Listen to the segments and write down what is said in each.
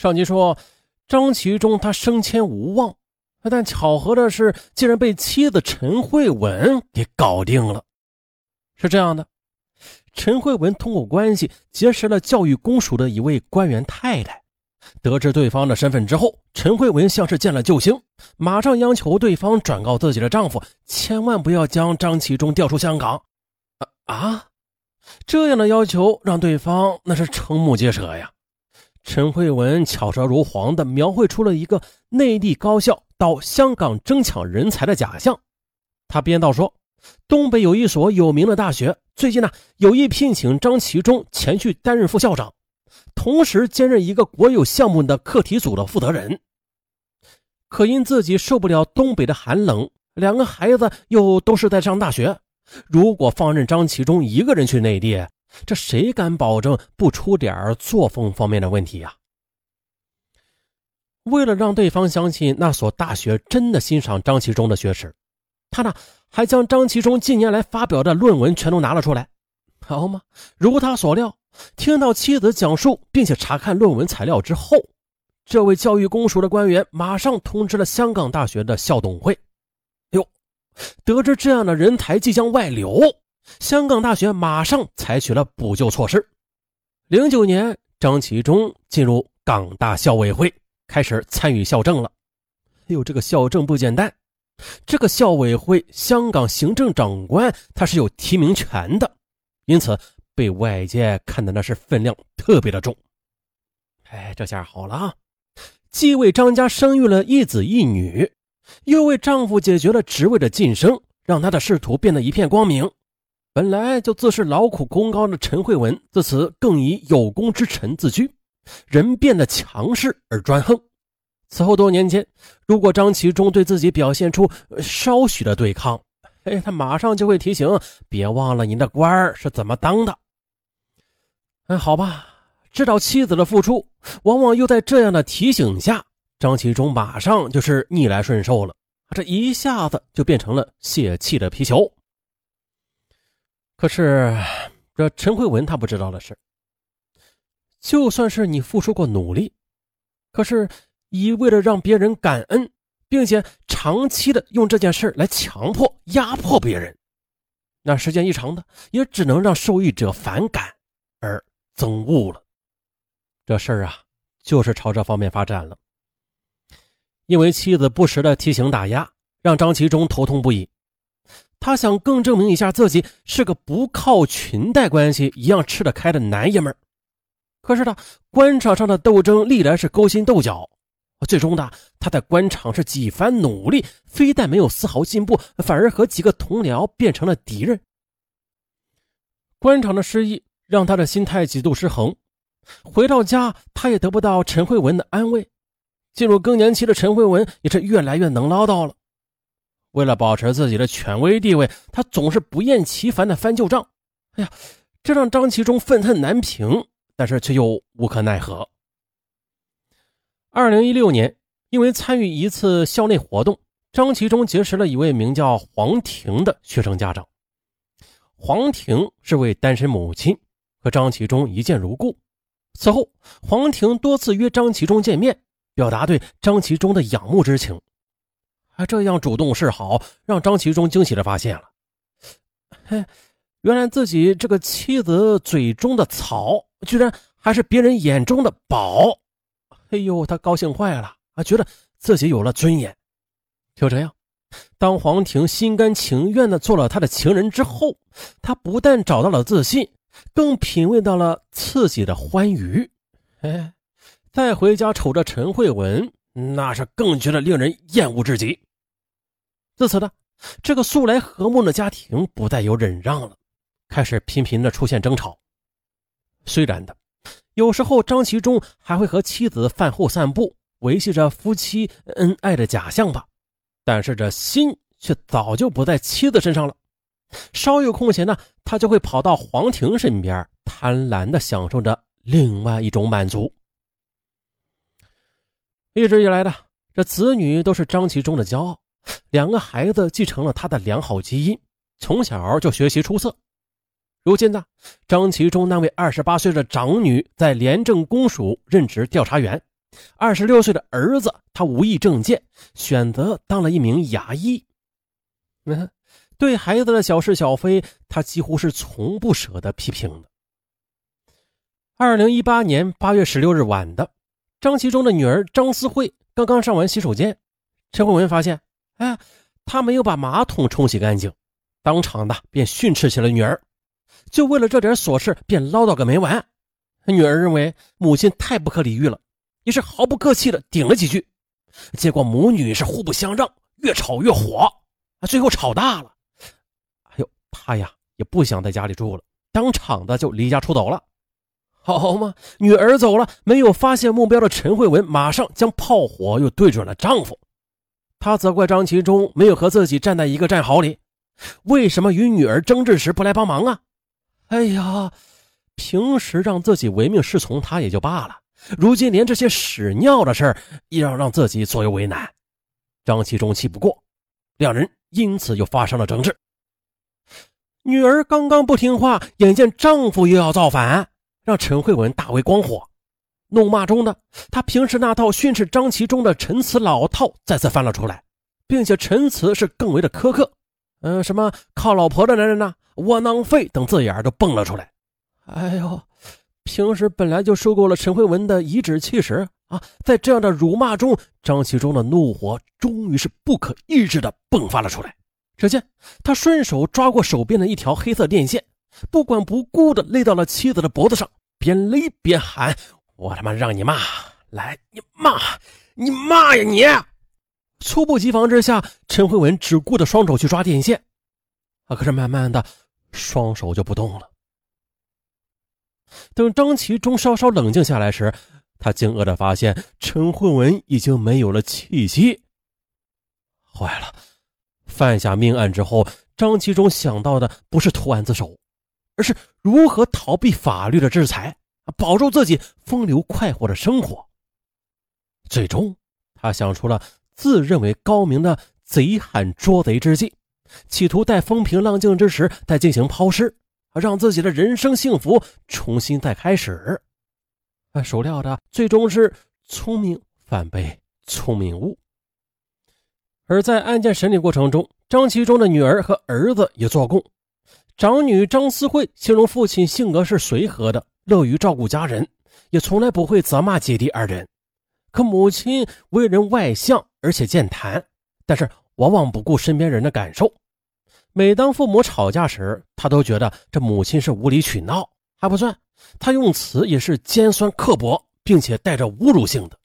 上集说，张其忠他升迁无望，但巧合的是，竟然被妻子陈慧文给搞定了。是这样的，陈慧文通过关系结识了教育公署的一位官员太太，得知对方的身份之后，陈慧文像是见了救星，马上央求对方转告自己的丈夫，千万不要将张其忠调出香港。啊啊！这样的要求让对方那是瞠目结舌呀。陈慧文巧舌如簧地描绘出了一个内地高校到香港争抢人才的假象。他编道说：“东北有一所有名的大学，最近呢有意聘请张其中前去担任副校长，同时兼任一个国有项目的课题组的负责人。可因自己受不了东北的寒冷，两个孩子又都是在上大学，如果放任张其中一个人去内地。”这谁敢保证不出点作风方面的问题呀？为了让对方相信那所大学真的欣赏张其忠的学识，他呢还将张其忠近年来发表的论文全都拿了出来。好吗？如他所料，听到妻子讲述并且查看论文材料之后，这位教育公署的官员马上通知了香港大学的校董会。哟，得知这样的人才即将外流。香港大学马上采取了补救措施。零九年，张其忠进入港大校委会，开始参与校政了。哎呦，这个校政不简单。这个校委会，香港行政长官他是有提名权的，因此被外界看的那是分量特别的重。哎，这下好了啊，既为张家生育了一子一女，又为丈夫解决了职位的晋升，让他的仕途变得一片光明。本来就自视劳苦功高的陈慧文，自此更以有功之臣自居，人变得强势而专横。此后多年间，如果张其忠对自己表现出稍许的对抗，哎，他马上就会提醒：别忘了您的官儿是怎么当的。哎，好吧，知道妻子的付出，往往又在这样的提醒下，张其忠马上就是逆来顺受了，这一下子就变成了泄气的皮球。可是，这陈慧文他不知道的是，就算是你付出过努力，可是一味的让别人感恩，并且长期的用这件事来强迫、压迫别人，那时间一长的，也只能让受益者反感而憎恶了。这事儿啊，就是朝这方面发展了。因为妻子不时的提醒打压，让张其忠头痛不已。他想更证明一下自己是个不靠裙带关系一样吃得开的男爷们儿，可是呢官场上的斗争历来是勾心斗角，最终呢他在官场是几番努力，非但没有丝毫进步，反而和几个同僚变成了敌人。官场的失意让他的心态极度失衡，回到家他也得不到陈慧文的安慰，进入更年期的陈慧文也是越来越能唠叨了。为了保持自己的权威地位，他总是不厌其烦的翻旧账。哎呀，这让张其忠愤恨难平，但是却又无可奈何。二零一六年，因为参与一次校内活动，张其忠结识了一位名叫黄婷的学生家长。黄婷是位单身母亲，和张其忠一见如故。此后，黄婷多次约张其忠见面，表达对张其忠的仰慕之情。他这样主动示好，让张其忠惊喜的发现了，嘿，原来自己这个妻子嘴中的草，居然还是别人眼中的宝。哎呦，他高兴坏了啊，觉得自己有了尊严。就这样，当黄婷心甘情愿的做了他的情人之后，他不但找到了自信，更品味到了刺激的欢愉。哎，再回家瞅着陈慧文，那是更觉得令人厌恶至极。自此呢，这个素来和睦的家庭不再有忍让了，开始频频的出现争吵。虽然的，有时候张其忠还会和妻子饭后散步，维系着夫妻恩爱的假象吧，但是这心却早就不在妻子身上了。稍有空闲呢，他就会跑到黄婷身边，贪婪的享受着另外一种满足。一直以来的这子女都是张其忠的骄傲。两个孩子继承了他的良好基因，从小就学习出色。如今呢，张其忠那位二十八岁的长女在廉政公署任职调查员，二十六岁的儿子，他无意政见，选择当了一名牙医。嗯，对孩子的小是小非，他几乎是从不舍得批评的。二零一八年八月十六日晚的，张其中的女儿张思慧刚刚上完洗手间，陈慧文发现，哎，他没有把马桶冲洗干净，当场的便训斥起了女儿，就为了这点琐事便唠叨个没完。女儿认为母亲太不可理喻了，也是毫不客气的顶了几句，结果母女是互不相让，越吵越火，啊，最后吵大了。哎呦，他呀也不想在家里住了，当场的就离家出走了。好嘛，女儿走了，没有发现目标的陈慧文马上将炮火又对准了丈夫，她责怪张其忠没有和自己站在一个战壕里，为什么与女儿争执时不来帮忙啊？哎呀！平时让自己唯命是从他也就罢了，如今连这些屎尿的事儿也要让自己左右为难。张其忠气不过，两人因此又发生了争执。女儿刚刚不听话，眼见丈夫又要造反，让陈慧文大为光火。怒骂中呢，他，平时那套训斥张其忠的陈词老套再次翻了出来，并且陈词是更为的苛刻。嗯，什么靠老婆的男人呐，窝囊废等字眼都蹦了出来。哎呦，平时本来就受够了陈慧文的颐指气使啊，在这样的辱骂中，张其中的怒火终于是不可抑制的迸发了出来。只见他顺手抓过手边的一条黑色电线，不管不顾的勒到了妻子的脖子上，边勒边喊：“我他妈让你骂，来，你骂，你骂呀你！”猝不及防之下，陈慧文只顾着双手去抓电线，啊，可是慢慢的，双手就不动了。等张其中稍稍冷静下来时，他惊愕的发现陈慧文已经没有了气息。坏了！犯下命案之后，张其中想到的不是投案自首，而是如何逃避法律的制裁，保住自己风流快活的生活。最终，他想出了自认为高明的贼喊捉贼之计，企图待风平浪静之时再进行抛尸。让自己的人生幸福重新再开始，啊，孰料的最终是聪明反被聪明误。而在案件审理过程中，张其中的女儿和儿子也做供。长女张思慧形容父亲性格是随和的，乐于照顾家人，也从来不会责骂姐弟二人。可母亲为人外向而且健谈，但是往往不顾身边人的感受。每当父母吵架时，他都觉得这母亲是无理取闹，还不算，他用词也是尖酸刻薄，并且带着侮辱性的。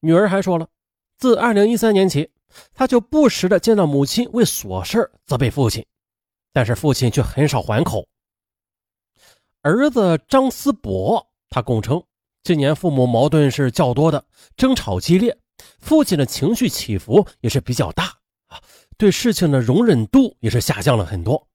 女儿还说了，自2013年起，他就不时的见到母亲为琐事责备父亲，但是父亲却很少还口。儿子张思博，他供称，今年父母矛盾是较多的，争吵激烈，父亲的情绪起伏也是比较大啊。对事情的容忍度也是下降了很多，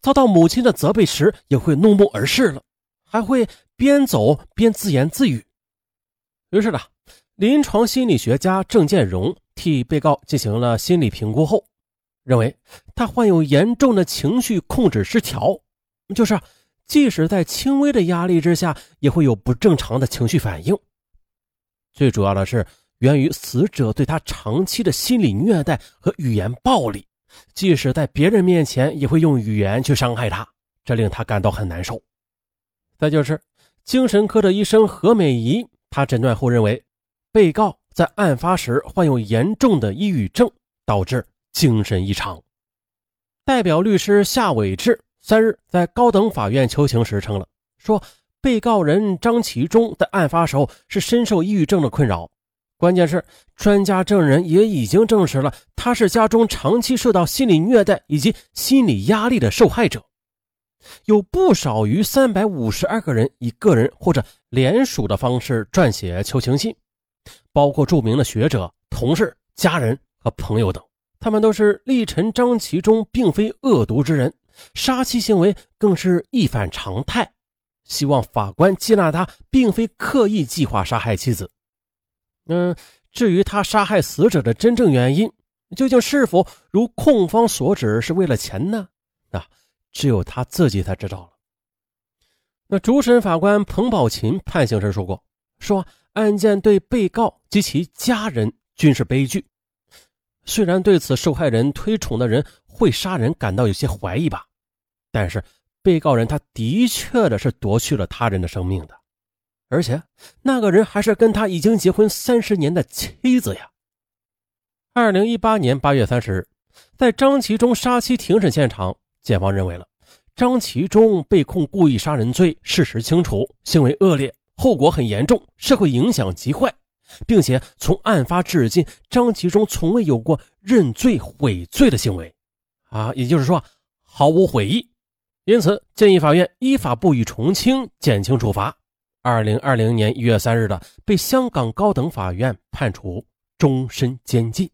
遭到母亲的责备时也会怒目而视了，还会边走边自言自语。于是呢，临床心理学家郑建荣替被告进行了心理评估后，认为他患有严重的情绪控制失调，就是即使在轻微的压力之下，也会有不正常的情绪反应。最主要的是。源于死者对他长期的心理虐待和语言暴力，即使在别人面前也会用语言去伤害他，这令他感到很难受。再就是精神科的医生何美仪，他诊断后认为，被告在案发时患有严重的抑郁症，导致精神异常。代表律师夏伟志三日在高等法院求情时称了，说被告人张其忠在案发时候是深受抑郁症的困扰。关键是，专家证人也已经证实了，他是家中长期受到心理虐待以及心理压力的受害者。有不少于三百五十二个人以个人或者联署的方式撰写求情信，包括著名的学者、同事、家人和朋友等。他们都是力陈张其中并非恶毒之人，杀妻行为更是一反常态，希望法官接纳他并非刻意计划杀害妻子。嗯，至于他杀害死者的真正原因，究竟是否如控方所指是为了钱呢？啊，只有他自己才知道了。那主审法官彭宝琴判刑时说过，说案件对被告及其家人均是悲剧。虽然对此受害人推崇的人会杀人感到有些怀疑吧，但是被告人他的确的是夺去了他人的生命的，而且那个人还是跟他已经结婚三十年的妻子呀。二零一八年八月三十日，在张其中杀妻庭审现场，检方认为了张其中被控故意杀人罪，事实清楚，行为恶劣，后果很严重，社会影响极坏，并且从案发至今，张其中从未有过认罪悔罪的行为，啊，也就是说毫无悔意，因此建议法院依法不予从轻，减轻处罚。二零二零年一月三日的，被香港高等法院判处终身监禁。